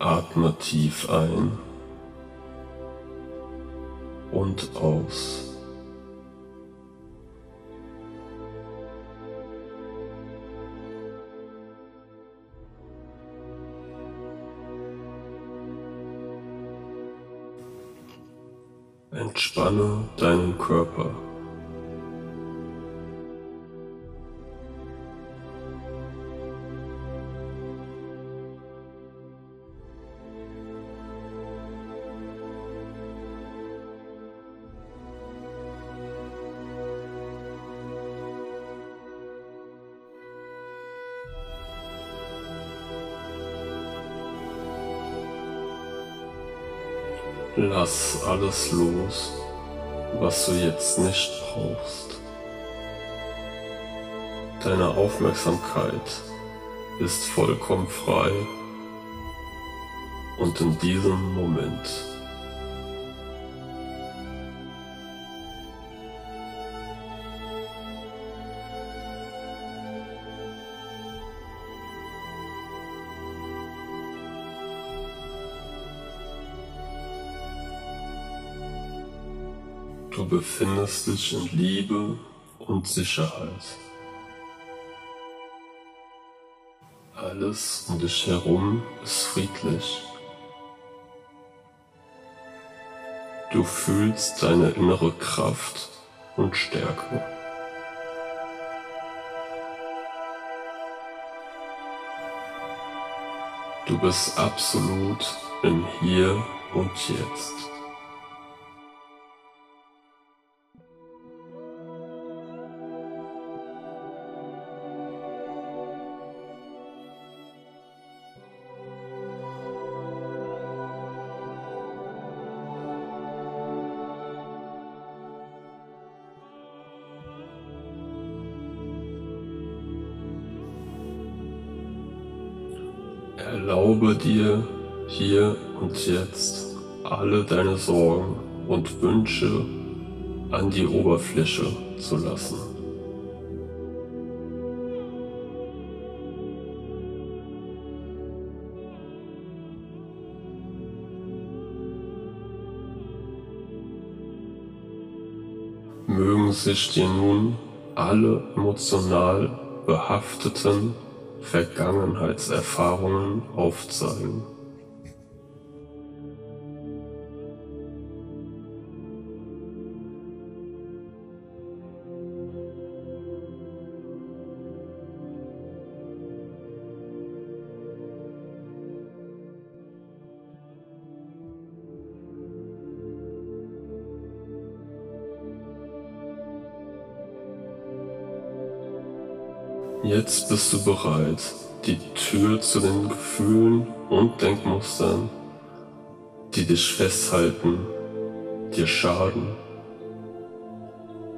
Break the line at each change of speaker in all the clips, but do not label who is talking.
Atme tief ein und aus. Entspanne deinen Körper. Lass alles los, was du jetzt nicht brauchst. Deine Aufmerksamkeit ist vollkommen frei und in diesem Moment. Du befindest dich in Liebe und Sicherheit. Alles um dich herum ist friedlich. Du fühlst deine innere Kraft und Stärke. Du bist absolut im Hier und Jetzt. Erlaube dir hier und jetzt alle deine Sorgen und Wünsche an die Oberfläche zu lassen. Mögen sich dir nun alle emotional behafteten Vergangenheitserfahrungen aufzeigen. Jetzt bist du bereit, die Tür zu den Gefühlen und Denkmustern, die dich festhalten, dir schaden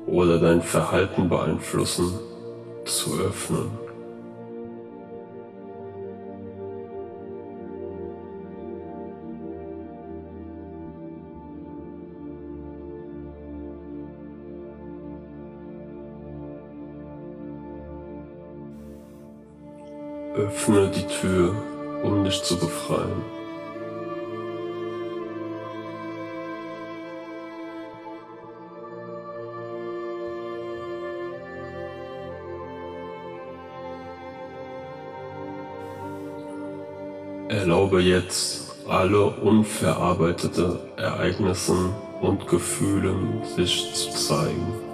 oder dein Verhalten beeinflussen, zu öffnen. Öffne die Tür, um dich zu befreien. Erlaube jetzt alle unverarbeitete Ereignissen und Gefühlen sich zu zeigen.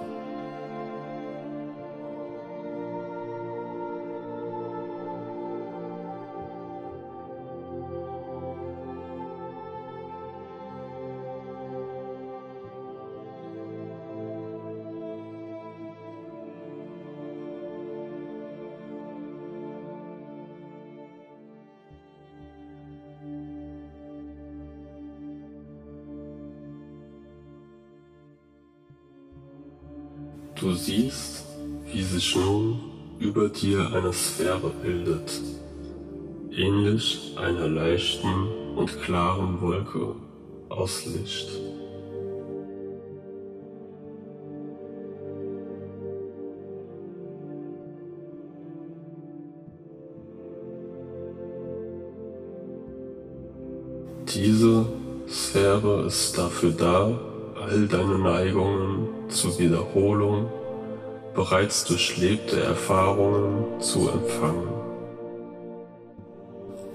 Du siehst, wie sich nun über dir eine Sphäre bildet, ähnlich einer leichten und klaren Wolke aus Licht. Diese Sphäre ist dafür da, all deine Neigungen zur Wiederholung bereits durchlebte Erfahrungen zu empfangen,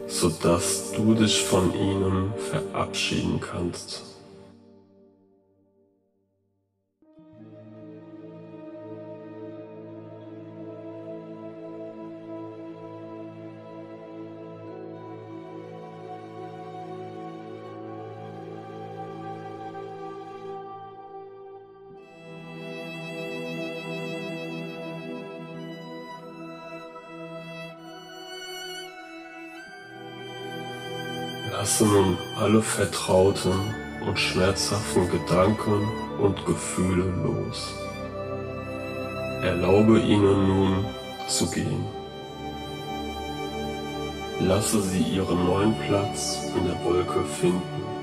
sodass du dich von ihnen verabschieden kannst. Lasse nun alle vertrauten und schmerzhaften Gedanken und Gefühle los. Erlaube ihnen nun zu gehen. Lasse sie ihren neuen Platz in der Wolke finden.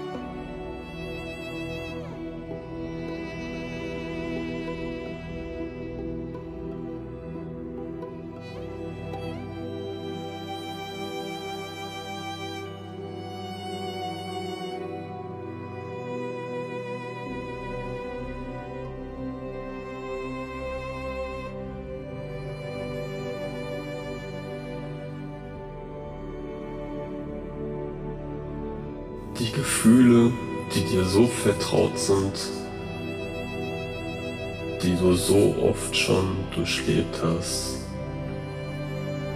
Die Gefühle, die dir so vertraut sind, die du so oft schon durchlebt hast,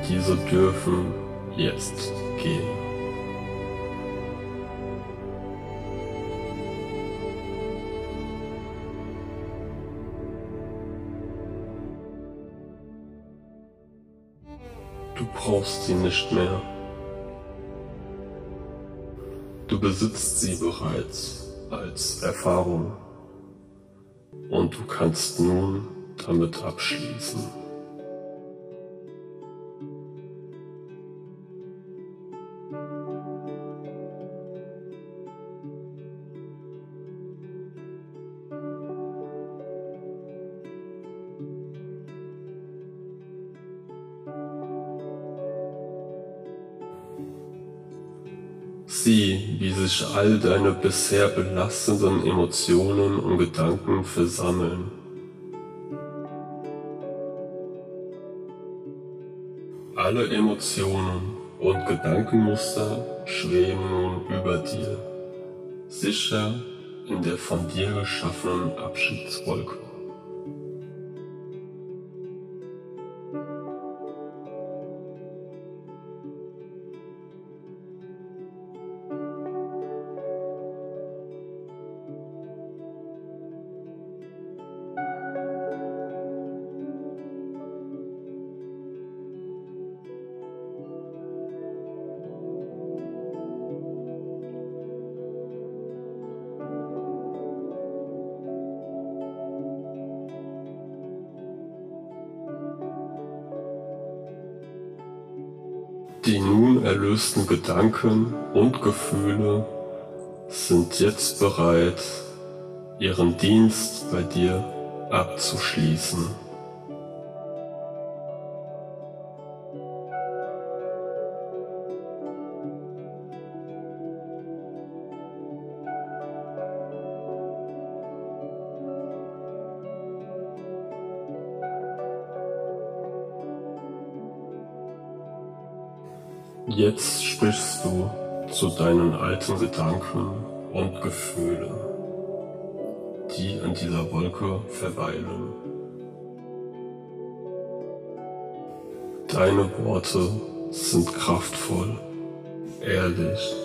diese dürfen jetzt gehen. Du brauchst sie nicht mehr. Du besitzt sie bereits als Erfahrung und du kannst nun damit abschließen. Sieh, wie sich all deine bisher belastenden Emotionen und Gedanken versammeln. Alle Emotionen und Gedankenmuster schweben nun über dir, sicher in der von dir geschaffenen Abschiedswolke. Erlösten Gedanken und Gefühle sind jetzt bereit, ihren Dienst bei dir abzuschließen. Jetzt sprichst du zu deinen alten Gedanken und Gefühlen, die in dieser Wolke verweilen. Deine Worte sind kraftvoll, ehrlich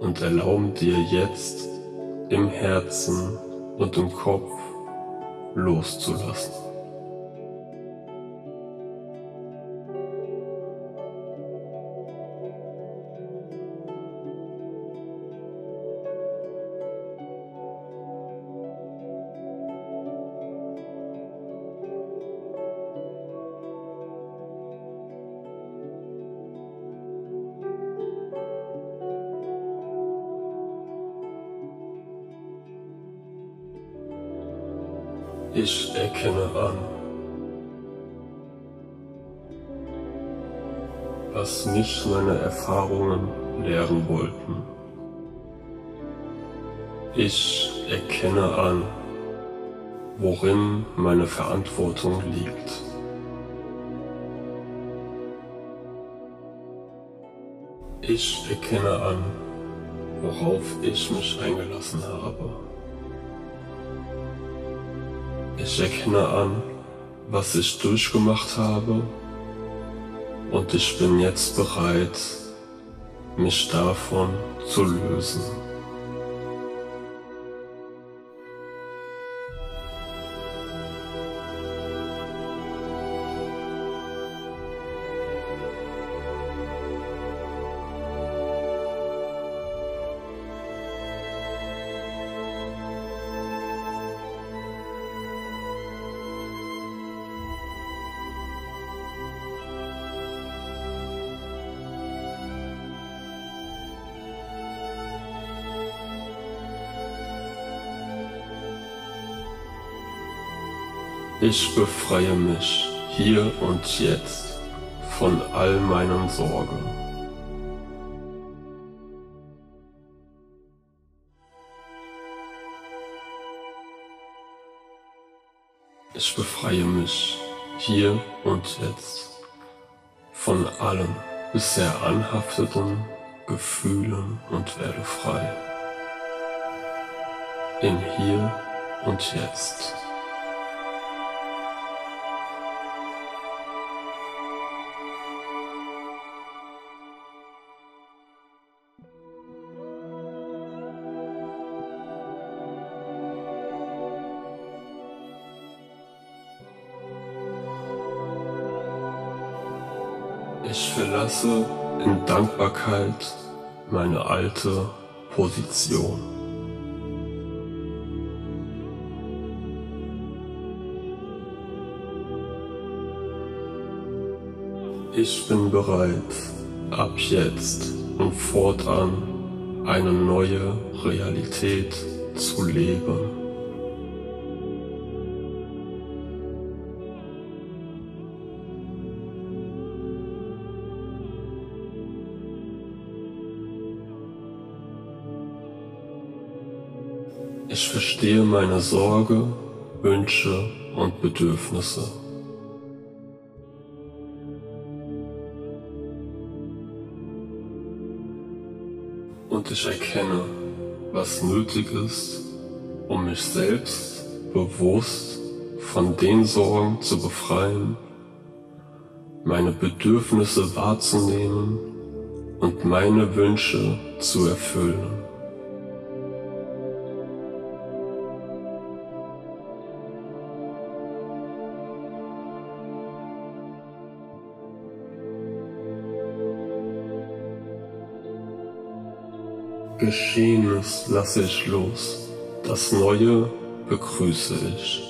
und erlauben dir jetzt im Herzen und im Kopf loszulassen. Ich erkenne an, was mich meine Erfahrungen lehren wollten. Ich erkenne an, worin meine Verantwortung liegt. Ich erkenne an, worauf ich mich eingelassen habe. Ich erkenne an, was ich durchgemacht habe und ich bin jetzt bereit, mich davon zu lösen. Ich befreie mich hier und jetzt von all meinen Sorgen. Ich befreie mich hier und jetzt von allen bisher anhafteten Gefühlen und werde frei. Im Hier und Jetzt. Ich verlasse in Dankbarkeit meine alte Position. Ich bin bereit, ab jetzt und fortan eine neue Realität zu leben. Ich verstehe meine Sorge, Wünsche und Bedürfnisse. Und ich erkenne, was nötig ist, um mich selbst bewusst von den Sorgen zu befreien, meine Bedürfnisse wahrzunehmen und meine Wünsche zu erfüllen. Geschehenes lasse ich los, das Neue begrüße ich.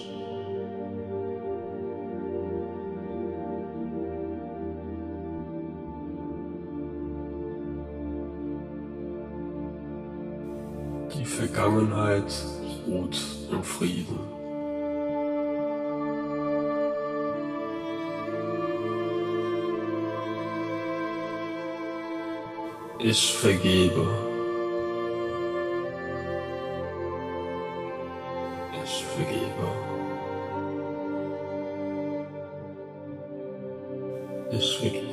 Die Vergangenheit ruht im Frieden. Ich vergebe. Ich vergebe. Ich vergebe.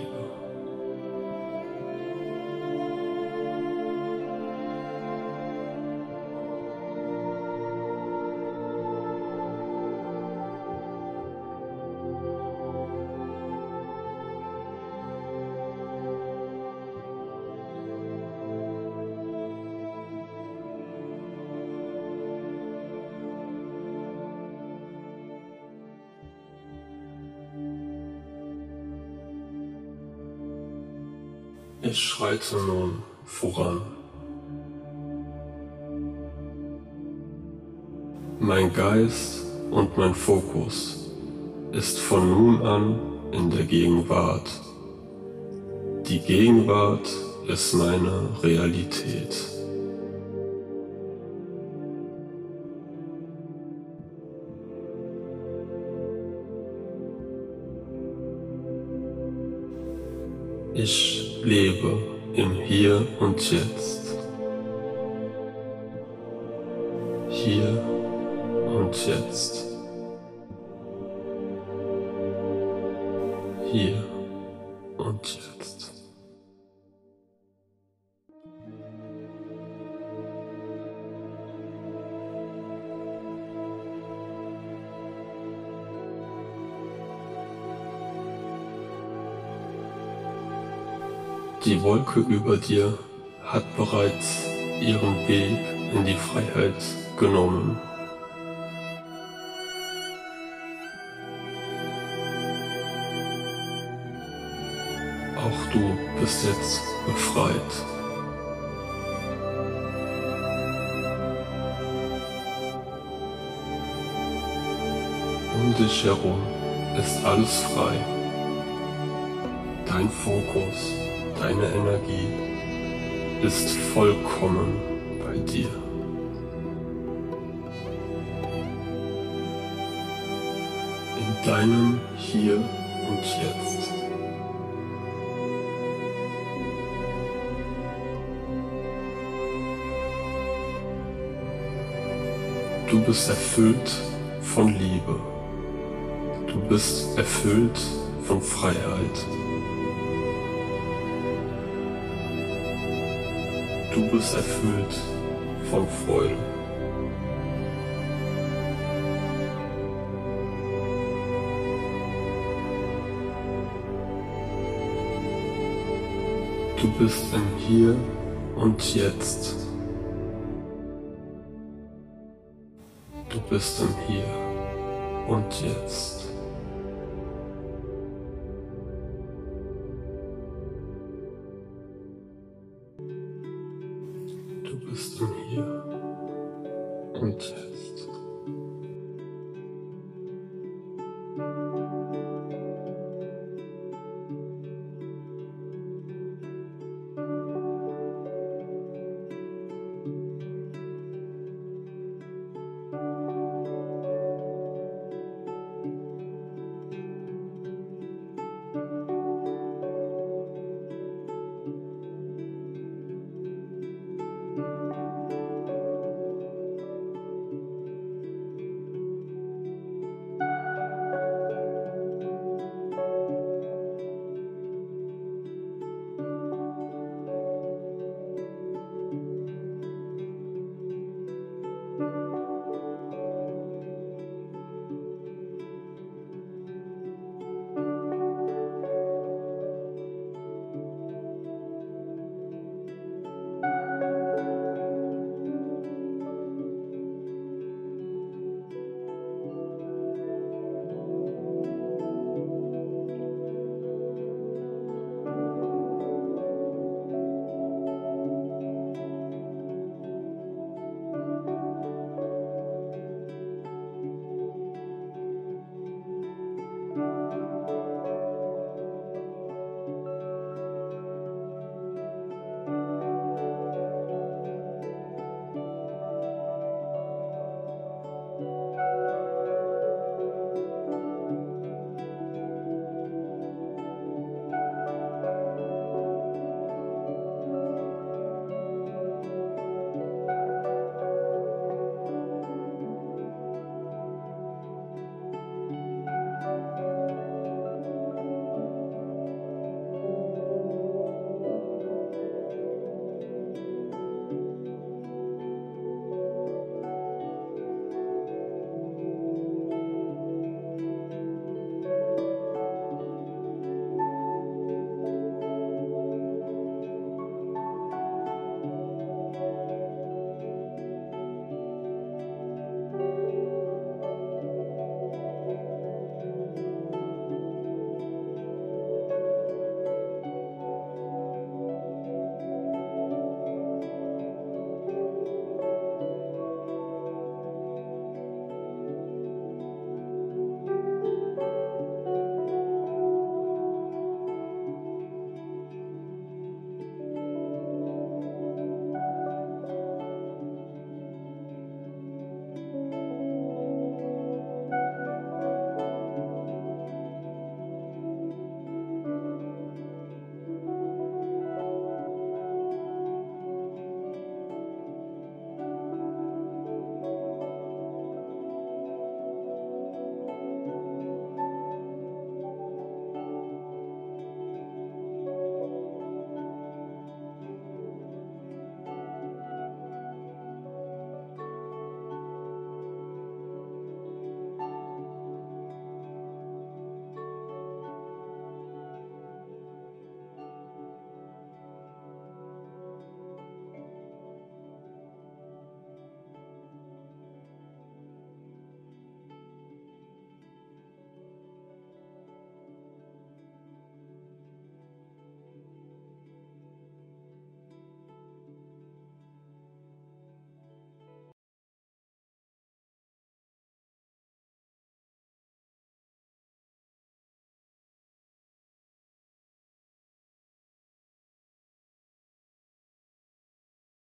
Ich schreite nun voran. Mein Geist und mein Fokus ist von nun an in der Gegenwart. Die Gegenwart ist meine Realität. Lebe im Hier und Jetzt. Hier und jetzt. Hier Wolke über dir hat bereits ihren Weg in die Freiheit genommen. Auch du bist jetzt befreit. Um dich herum ist alles frei. Dein Fokus Deine Energie ist vollkommen bei dir. In deinem Hier und Jetzt. Du bist erfüllt von Liebe. Du bist erfüllt von Freiheit. Du bist erfüllt von Freude. Du bist im Hier und Jetzt. Du bist im Hier und Jetzt. podcast.